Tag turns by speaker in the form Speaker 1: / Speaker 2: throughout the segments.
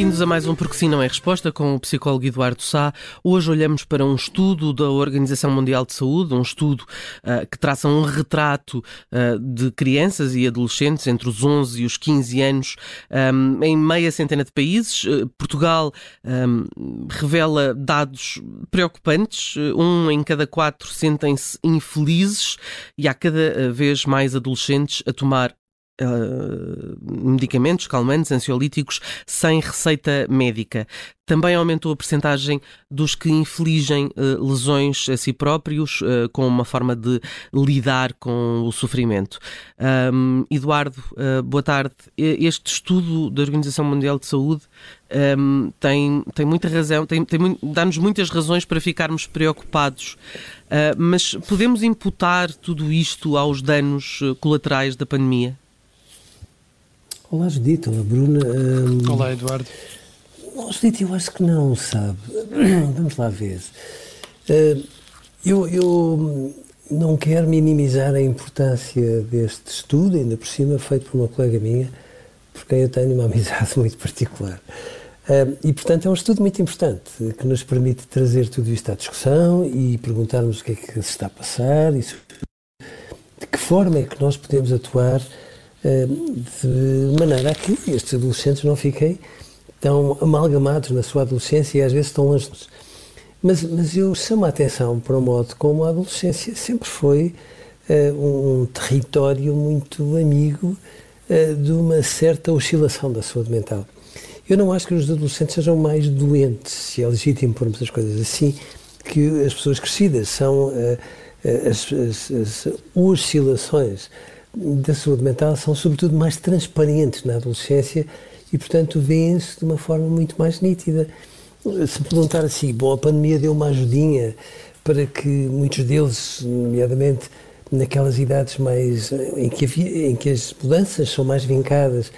Speaker 1: Bem-vindos a mais um Porque Sim Não é Resposta com o psicólogo Eduardo Sá. Hoje olhamos para um estudo da Organização Mundial de Saúde, um estudo uh, que traça um retrato uh, de crianças e adolescentes entre os 11 e os 15 anos um, em meia centena de países. Uh, Portugal um, revela dados preocupantes. Um em cada quatro sentem-se infelizes e há cada vez mais adolescentes a tomar medicamentos calmantes, ansiolíticos, sem receita médica. Também aumentou a percentagem dos que infligem uh, lesões a si próprios uh, com uma forma de lidar com o sofrimento. Eduardo, boa tarde. Este estudo da Organização Mundial de Saúde tem, tem muita razão, tem, tem, dá-nos muitas razões para ficarmos preocupados. mas podemos imputar tudo isto aos danos colaterais da pandemia?
Speaker 2: Olá, Judite. Olá, Bruna.
Speaker 3: Um... Olá, Eduardo.
Speaker 2: Oh, Judite, eu acho que não, sabe? Vamos lá ver. Uh, eu, eu não quero minimizar a importância deste estudo, ainda por cima feito por uma colega minha, por quem eu tenho uma amizade muito particular. Uh, e, portanto, é um estudo muito importante, que nos permite trazer tudo isto à discussão e perguntarmos o que é que se está a passar e de que forma é que nós podemos atuar de maneira a que estes adolescentes não fiquem tão amalgamados na sua adolescência e às vezes tão longe. Mas, mas eu chamo a atenção para o modo como a adolescência sempre foi uh, um território muito amigo uh, de uma certa oscilação da saúde mental. Eu não acho que os adolescentes sejam mais doentes, se é legítimo pormos as coisas assim, que as pessoas crescidas são uh, as, as, as oscilações da saúde mental são sobretudo mais transparentes na adolescência e, portanto, vêem-se de uma forma muito mais nítida. Se perguntar assim, bom, a pandemia deu uma ajudinha para que muitos deles, nomeadamente naquelas idades mais em que, havia, em que as mudanças são mais vincadas,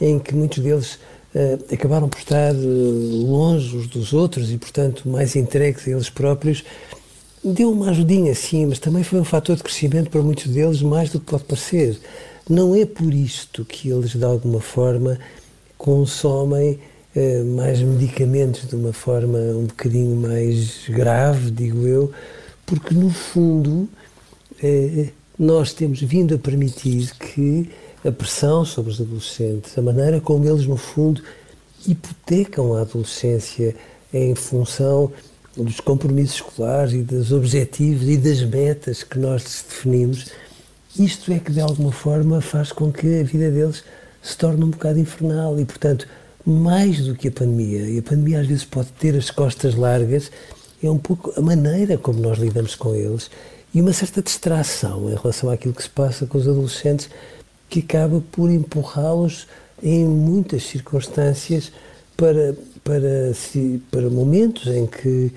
Speaker 2: em que muitos deles uh, acabaram por estar uh, longe dos outros e, portanto, mais entregues a eles próprios, deu uma ajudinha, sim, mas também foi um fator de crescimento para muitos deles, mais do que pode parecer. Não é por isto que eles, de alguma forma, consomem eh, mais medicamentos de uma forma um bocadinho mais grave, digo eu, porque, no fundo, eh, nós temos vindo a permitir que a pressão sobre os adolescentes, a maneira como eles, no fundo, hipotecam a adolescência em função dos compromissos escolares e dos objetivos e das metas que nós definimos, isto é que de alguma forma faz com que a vida deles se torne um bocado infernal. E, portanto, mais do que a pandemia, e a pandemia às vezes pode ter as costas largas, é um pouco a maneira como nós lidamos com eles e uma certa distração em relação àquilo que se passa com os adolescentes que acaba por empurrá-los em muitas circunstâncias para, para, para momentos em que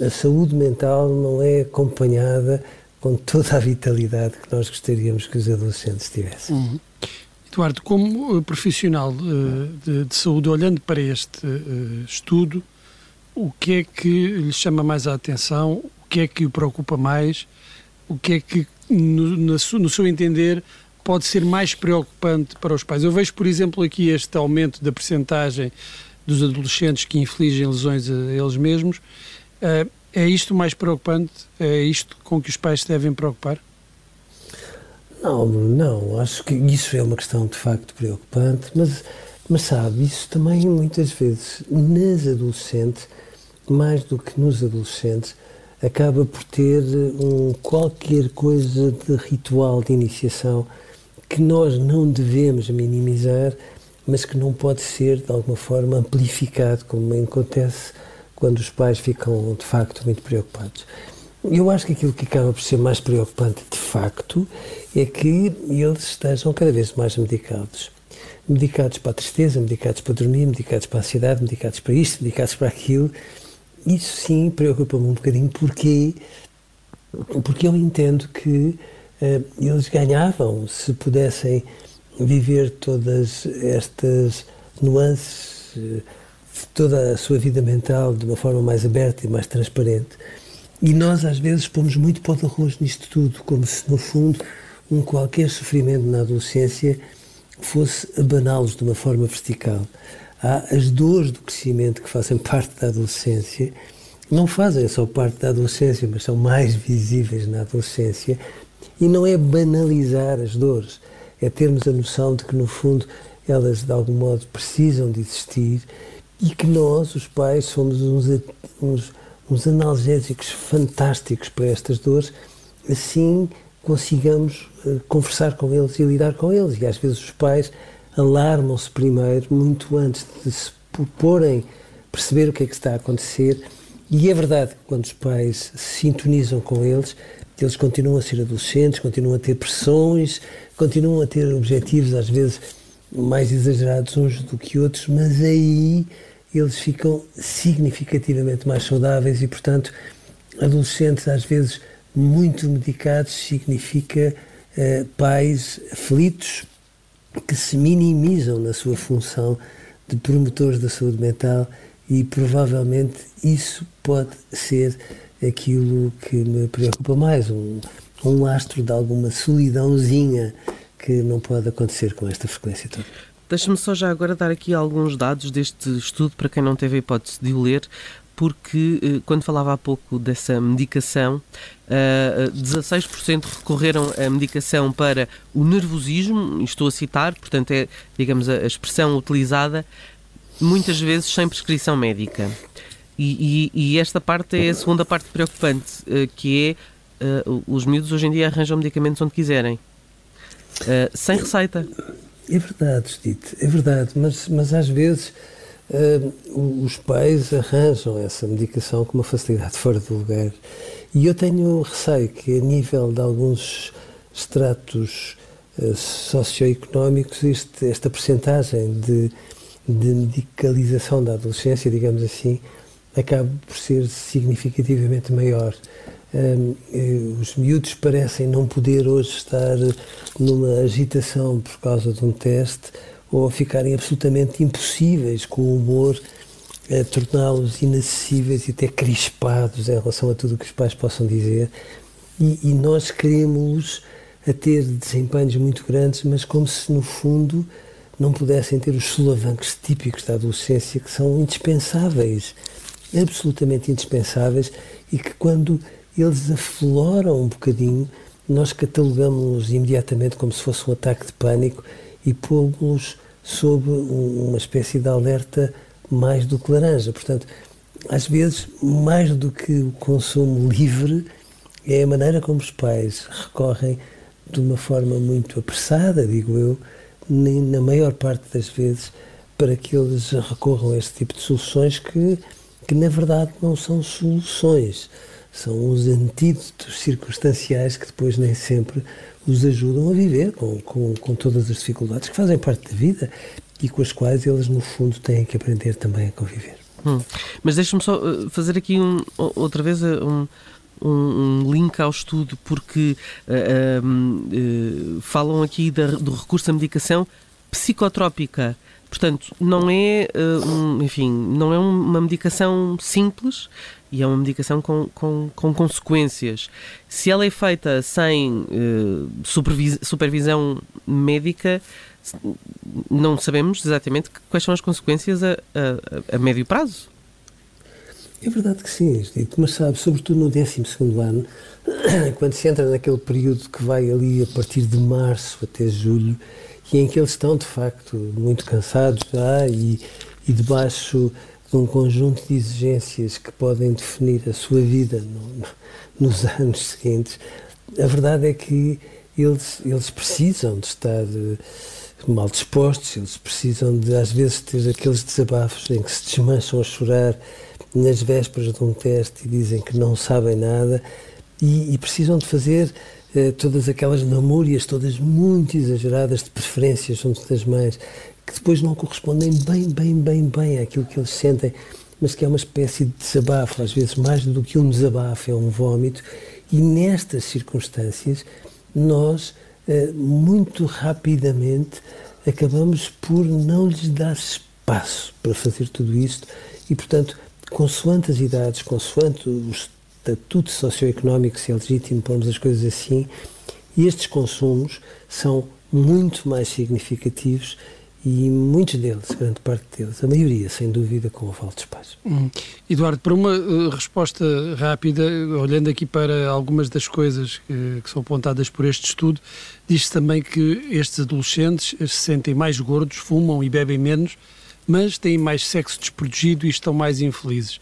Speaker 2: a saúde mental não é acompanhada com toda a vitalidade que nós gostaríamos que os adolescentes tivessem. Uhum.
Speaker 3: Eduardo, como profissional uh, de, de, saúde, olhando para este uh, estudo, o que é que lhe chama mais a atenção? O que é que o preocupa mais? O que é que, no, no, no seu entender, pode ser mais preocupante para os pais? Eu vejo, por exemplo, aqui este aumento da percentagem dos adolescentes que infligem lesões a eles mesmos é isto mais preocupante? É isto com que os pais devem preocupar?
Speaker 2: Não, não. Acho que isso é uma questão de facto preocupante, mas, mas sabe, isso também muitas vezes nas adolescentes, mais do que nos adolescentes, acaba por ter um qualquer coisa de ritual de iniciação que nós não devemos minimizar, mas que não pode ser, de alguma forma, amplificado, como acontece quando os pais ficam, de facto, muito preocupados. Eu acho que aquilo que acaba por ser mais preocupante, de facto, é que eles estejam cada vez mais medicados. Medicados para a tristeza, medicados para dormir, medicados para a ansiedade, medicados para isto, medicados para aquilo. Isso sim preocupa-me um bocadinho, porque, porque eu entendo que uh, eles ganhavam se pudessem viver todas estas nuances, uh, toda a sua vida mental de uma forma mais aberta e mais transparente. E nós, às vezes, pomos muito pó de arroz nisto tudo, como se, no fundo, um qualquer sofrimento na adolescência fosse abaná-los de uma forma vertical. Há as dores do crescimento que fazem parte da adolescência, não fazem só parte da adolescência, mas são mais visíveis na adolescência, e não é banalizar as dores, é termos a noção de que, no fundo, elas de algum modo precisam de existir e que nós, os pais, somos uns, uns, uns analgésicos fantásticos para estas dores, assim consigamos uh, conversar com eles e lidar com eles. E às vezes os pais alarmam-se primeiro, muito antes de se porem, perceber o que é que está a acontecer. E é verdade que quando os pais se sintonizam com eles, eles continuam a ser adolescentes, continuam a ter pressões, continuam a ter objetivos às vezes mais exagerados uns do que outros, mas aí eles ficam significativamente mais saudáveis e, portanto, adolescentes às vezes muito medicados significa uh, pais aflitos que se minimizam na sua função de promotores da saúde mental e provavelmente isso pode ser aquilo que me preocupa mais, um, um lastro de alguma solidãozinha que não pode acontecer com esta frequência toda.
Speaker 1: Deixa-me só já agora dar aqui alguns dados deste estudo para quem não teve a hipótese de o ler, porque eh, quando falava há pouco dessa medicação, 16% eh, recorreram à medicação para o nervosismo, estou a citar, portanto é, digamos, a expressão utilizada, muitas vezes sem prescrição médica. E, e, e esta parte é a segunda parte preocupante, eh, que é os miúdos hoje em dia arranjam medicamentos onde quiserem, sem receita.
Speaker 2: É verdade, Steve, é verdade, mas, mas às vezes uh, os pais arranjam essa medicação com uma facilidade fora do lugar. E eu tenho receio que, a nível de alguns estratos uh, socioeconómicos, este, esta percentagem de, de medicalização da adolescência, digamos assim, acabe por ser significativamente maior. Um, eh, os miúdos parecem não poder hoje estar numa agitação por causa de um teste ou ficarem absolutamente impossíveis com o humor, a torná-los inacessíveis e até crispados em relação a tudo o que os pais possam dizer. E, e nós queremos a ter desempenhos muito grandes, mas como se no fundo não pudessem ter os solavancos típicos da adolescência que são indispensáveis, absolutamente indispensáveis e que quando eles afloram um bocadinho, nós catalogamos-los imediatamente como se fosse um ataque de pânico e pomos-los sob uma espécie de alerta mais do que laranja. Portanto, às vezes, mais do que o consumo livre, é a maneira como os pais recorrem de uma forma muito apressada, digo eu, na maior parte das vezes, para que eles recorram a este tipo de soluções que, que na verdade não são soluções, são os antídotos circunstanciais que depois nem sempre os ajudam a viver com, com, com todas as dificuldades que fazem parte da vida e com as quais eles, no fundo, têm que aprender também a conviver.
Speaker 1: Hum. Mas deixa-me só eh, fazer aqui um, outra vez eh, um, um, link ao estudo, porque uh, uh, falam aqui da, do recurso à medicação psicotrópica. Portanto, não é, uh, um, enfim, não é uma medicação simples e é uma medicação com, com, com consequências. Se ela é feita sem uh, supervisão médica, não sabemos exatamente quais são as consequências a, a, a médio prazo.
Speaker 2: É verdade que sim, Dito, mas sabe, sobretudo no 12 ano, quando se entra naquele período que vai ali a partir de março até julho, e em que eles estão de facto muito cansados já e, e debaixo um conjunto de exigências que podem definir a sua vida no, nos anos seguintes, a verdade é que eles, eles precisam de estar uh, mal dispostos, eles precisam de, às vezes, ter aqueles desabafos em que se desmancham a chorar nas vésperas de um teste e dizem que não sabem nada e, e precisam de fazer todas aquelas memórias, todas muito exageradas, de preferências junto das mães, que depois não correspondem bem, bem, bem, bem àquilo que eles sentem, mas que é uma espécie de desabafo, às vezes mais do que um desabafo, é um vómito, e nestas circunstâncias nós, uh, muito rapidamente, acabamos por não lhes dar espaço para fazer tudo isto. E, portanto, consoante as idades, consoante o estatuto socioeconómico, se é legítimo pormos as coisas assim, estes consumos são muito mais significativos e muitos deles, grande parte deles, a maioria, sem dúvida, com o aval dos pais.
Speaker 3: Hum. Eduardo, para uma uh, resposta rápida, olhando aqui para algumas das coisas que, que são apontadas por este estudo, diz-se também que estes adolescentes se sentem mais gordos, fumam e bebem menos, mas têm mais sexo desprotegido e estão mais infelizes.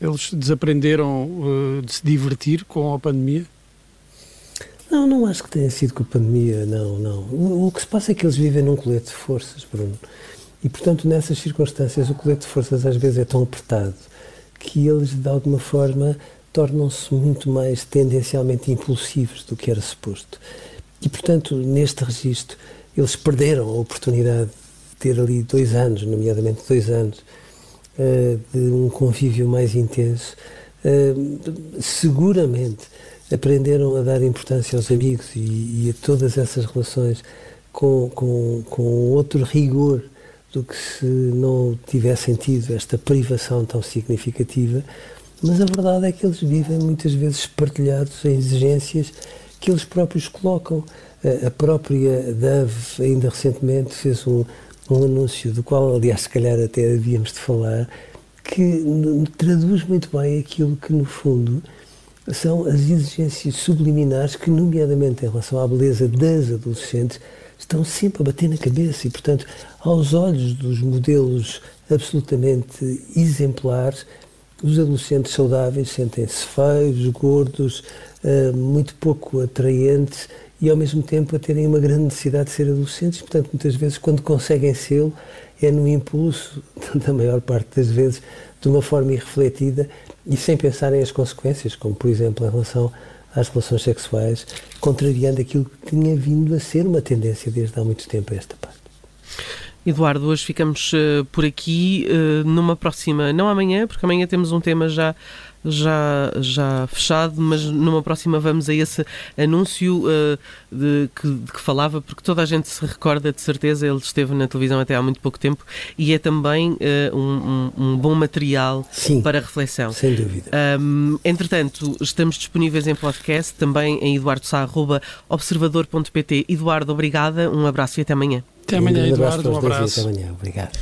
Speaker 3: Eles desaprenderam uh, de se divertir com a pandemia?
Speaker 2: Não, não acho que tenha sido com a pandemia, não, não. O, o, que se passa é que eles vivem num colete de forças, Bruno. E, portanto, nessas circunstâncias, o colete de forças às vezes é tão apertado que eles, de alguma forma, tornam-se muito mais tendencialmente impulsivos do que era suposto. E, portanto, neste registro, eles perderam a oportunidade de ter ali dois anos, nomeadamente dois anos, uh, de um convívio mais intenso. Uh, seguramente aprenderam a dar importância aos amigos e, e a todas essas relações com, com, com outro rigor do que se não tivessem tido esta privação tão significativa, mas a verdade é que eles vivem muitas vezes partilhados em exigências que eles próprios colocam. A própria Dove, ainda recentemente, fez um, um anúncio, do qual, aliás, se calhar até havíamos de falar, que traduz muito bem aquilo que, no fundo, são as exigências subliminares que, nomeadamente em relação à beleza das adolescentes, estão sempre a bater na cabeça e, portanto, aos olhos dos modelos absolutamente exemplares, os adolescentes saudáveis sentem-se feios, gordos, uh, muito pouco atraentes e, ao mesmo tempo, a terem uma grande necessidade de ser adolescentes. Portanto, muitas vezes, quando conseguem ser, é no impulso, da maior parte das vezes, de uma forma irrefletida e sem pensar em as consequências, como por exemplo em relação às relações sexuais, contrariando aquilo que tinha vindo a ser uma tendência desde há muito tempo a esta parte.
Speaker 1: Eduardo, hoje ficamos uh, por aqui uh, numa próxima, não amanhã, porque amanhã temos um tema já já, já fechado, mas numa próxima vamos a esse anúncio uh, de, que, de, que, falava, porque toda a gente se recorda de certeza, ele esteve na televisão até há muito pouco tempo e é também uh, um, um, bom material
Speaker 2: Sim,
Speaker 1: para reflexão.
Speaker 2: Sem dúvida.
Speaker 1: Um, entretanto, estamos disponíveis em podcast, também em eduardosá.observador.pt. Eduardo, obrigada, um abraço e até amanhã.
Speaker 3: Até amanhã, um Eduardo, um abraço.
Speaker 2: Até amanhã, obrigado.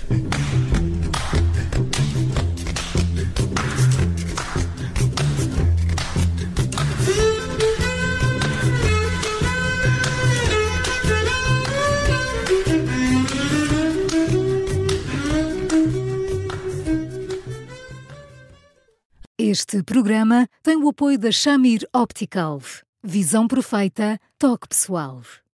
Speaker 4: Este programa tem o apoio da Shamir Optical. Visão perfeita, toque pessoal.